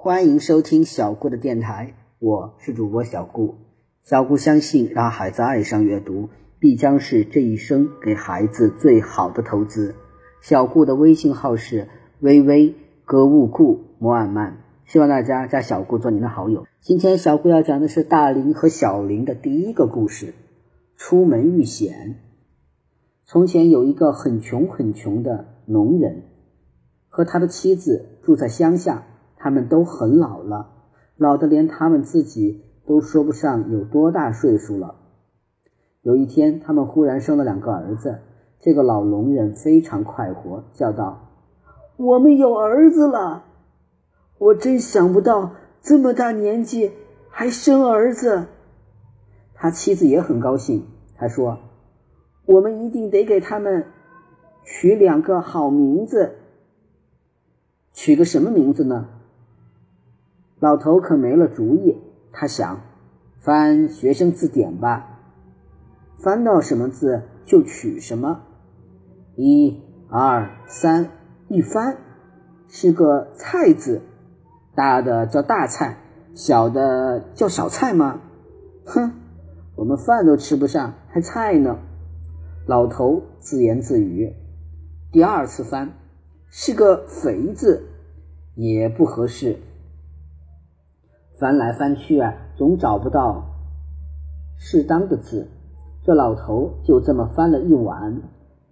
欢迎收听小顾的电台，我是主播小顾。小顾相信，让孩子爱上阅读，必将是这一生给孩子最好的投资。小顾的微信号是微微格物顾摩尔曼，希望大家加小顾做您的好友。今天小顾要讲的是大林和小林的第一个故事：出门遇险。从前有一个很穷很穷的农人，和他的妻子住在乡下，他们都很老了，老的连他们自己都说不上有多大岁数了。有一天，他们忽然生了两个儿子，这个老农人非常快活，叫道：“我们有儿子了！我真想不到这么大年纪还生儿子。”他妻子也很高兴，他说。我们一定得给他们取两个好名字。取个什么名字呢？老头可没了主意。他想翻学生字典吧，翻到什么字就取什么。一、二、三，一翻是个“菜”字，大的叫大菜，小的叫小菜吗？哼，我们饭都吃不上，还菜呢。老头自言自语：“第二次翻，是个‘肥’字，也不合适。翻来翻去啊，总找不到适当的字。这老头就这么翻了一晚，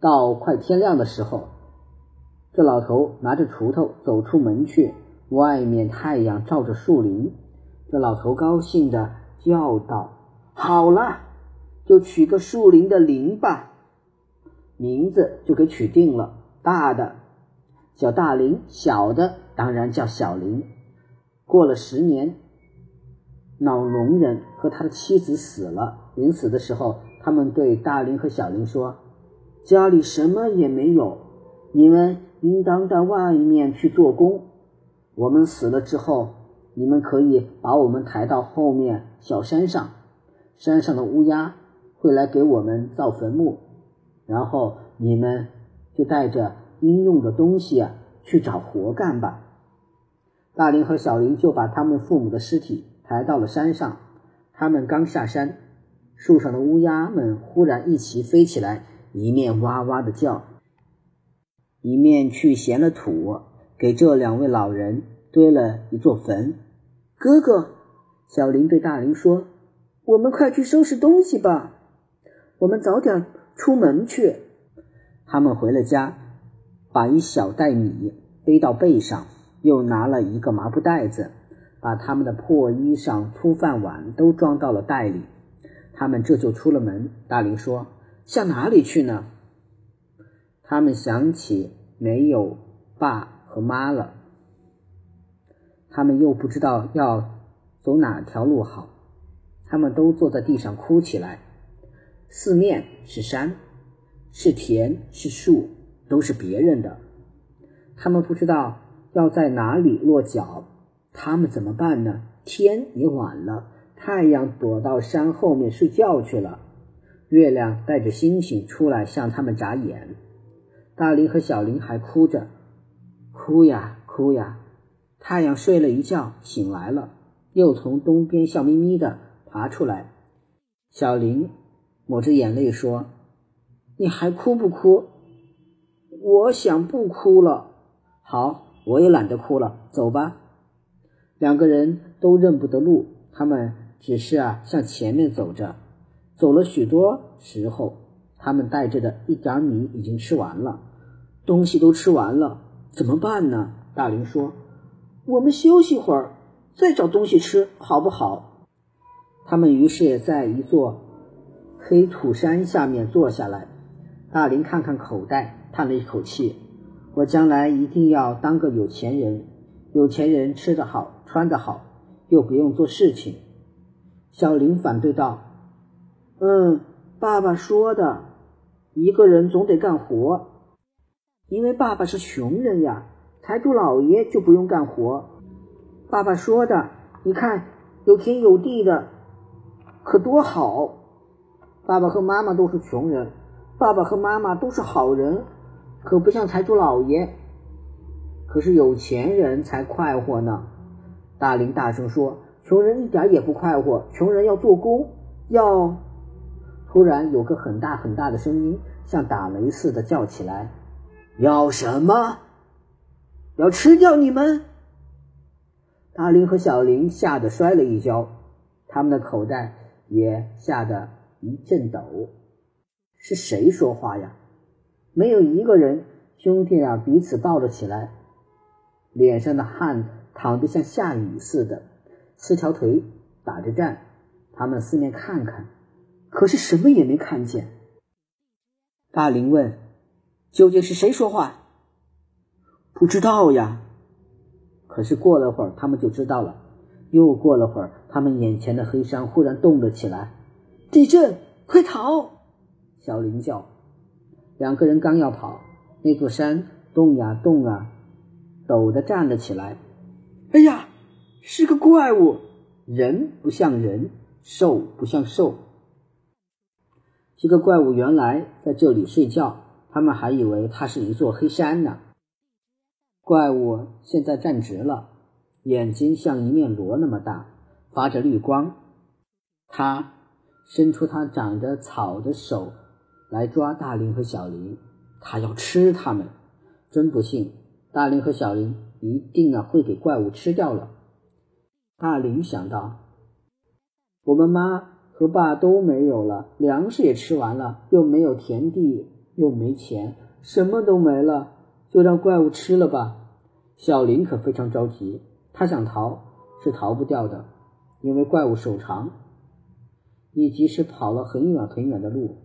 到快天亮的时候，这老头拿着锄头走出门去。外面太阳照着树林，这老头高兴的叫道：‘好了，就取个树林的‘林’吧。’”名字就给取定了，大的叫大林，小的当然叫小林。过了十年，老农人和他的妻子死了。临死的时候，他们对大林和小林说：“家里什么也没有，你们应当到外面去做工。我们死了之后，你们可以把我们抬到后面小山上，山上的乌鸦会来给我们造坟墓。”然后你们就带着应用的东西去找活干吧。大林和小林就把他们父母的尸体抬到了山上。他们刚下山，树上的乌鸦们忽然一齐飞起来，一面哇哇的叫，一面去衔了土，给这两位老人堆了一座坟。哥哥，小林对大林说：“我们快去收拾东西吧，我们早点。”出门去，他们回了家，把一小袋米背到背上，又拿了一个麻布袋子，把他们的破衣裳、粗饭碗都装到了袋里。他们这就出了门。大林说：“向哪里去呢？”他们想起没有爸和妈了，他们又不知道要走哪条路好，他们都坐在地上哭起来。四面是山，是田，是树，都是别人的。他们不知道要在哪里落脚，他们怎么办呢？天也晚了，太阳躲到山后面睡觉去了，月亮带着星星出来向他们眨眼。大林和小林还哭着，哭呀哭呀。太阳睡了一觉，醒来了，又从东边笑眯眯的爬出来。小林。抹着眼泪说：“你还哭不哭？我想不哭了。好，我也懒得哭了。走吧。”两个人都认不得路，他们只是啊向前面走着。走了许多时候，他们带着的一点米已经吃完了，东西都吃完了，怎么办呢？大林说：“我们休息会儿，再找东西吃，好不好？”他们于是也，在一座。黑土山下面坐下来，大林看看口袋，叹了一口气：“我将来一定要当个有钱人。有钱人吃得好，穿得好，又不用做事情。”小林反对道：“嗯，爸爸说的，一个人总得干活，因为爸爸是穷人呀。财主老爷就不用干活。爸爸说的，你看有田有地的，可多好。”爸爸和妈妈都是穷人，爸爸和妈妈都是好人，可不像财主老爷。可是有钱人才快活呢。大林大声说：“穷人一点也不快活，穷人要做工，要……”突然有个很大很大的声音像打雷似的叫起来：“要什么？要吃掉你们！”大林和小林吓得摔了一跤，他们的口袋也吓得一阵抖。是谁说话呀？没有一个人。兄弟俩彼此抱了起来，脸上的汗淌得像下雨似的，四条腿打着颤。他们四面看看，可是什么也没看见。大林问：“究竟是谁说话？”“不知道呀。”可是过了会儿，他们就知道了。又过了会儿，他们眼前的黑山忽然动了起来。“地震！快逃！”小林叫。两个人刚要跑。那座山动呀动啊，抖的站了起来。哎呀，是个怪物，人不像人，兽不像兽。这个怪物原来在这里睡觉，他们还以为它是一座黑山呢。怪物现在站直了，眼睛像一面锣那么大，发着绿光。他伸出他长着草的手来抓大林和小林。他要吃他们，真不幸，大林和小林一定啊会给怪物吃掉了。大林想到，我们妈和爸都没有了，粮食也吃完了，又没有田地，又没钱，什么都没了，就让怪物吃了吧。小林可非常着急，他想逃是逃不掉的，因为怪物手长，你即使跑了很远很远的路，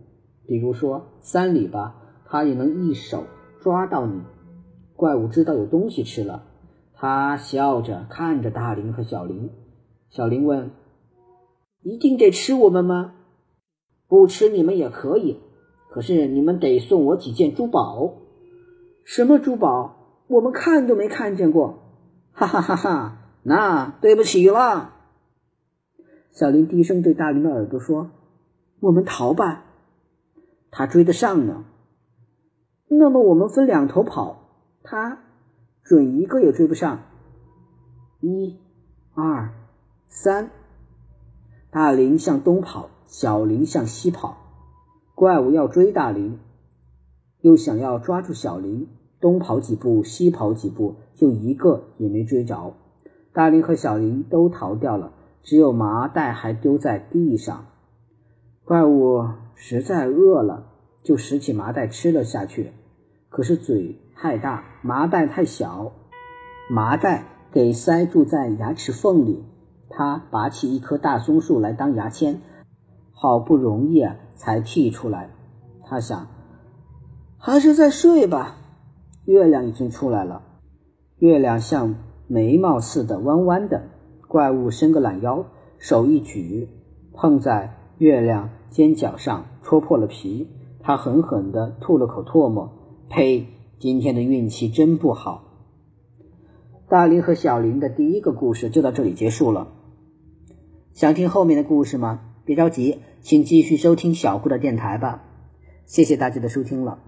比如说三里吧。他也能一手抓到你。怪物知道有东西吃了，他笑着看着大林和小林。小林问：“一定得吃我们吗？不吃你们也可以，可是你们得送我几件珠宝。什么珠宝？我们看都没看见过。哈哈哈哈！那对不起了。”小林低声对大林的耳朵说：“我们逃吧，他追得上呢。”那么我们分两头跑，他准一个也追不上。一、二、三，大林向东跑，小林向西跑。怪物要追大林，又想要抓住小林，东跑几步，西跑几步，就一个也没追着。大林和小林都逃掉了，只有麻袋还丢在地上。怪物实在饿了，就拾起麻袋吃了下去。可是嘴太大，麻袋太小，麻袋给塞住在牙齿缝里。他拔起一棵大松树来当牙签，好不容易啊才剔出来。他想，还是再睡吧。月亮已经出来了，月亮像眉毛似的弯弯的。怪物伸个懒腰，手一举，碰在月亮尖角上，戳破了皮。他狠狠地吐了口唾沫。呸！今天的运气真不好。大林和小林的第一个故事就到这里结束了。想听后面的故事吗？别着急，请继续收听小顾的电台吧。谢谢大家的收听了。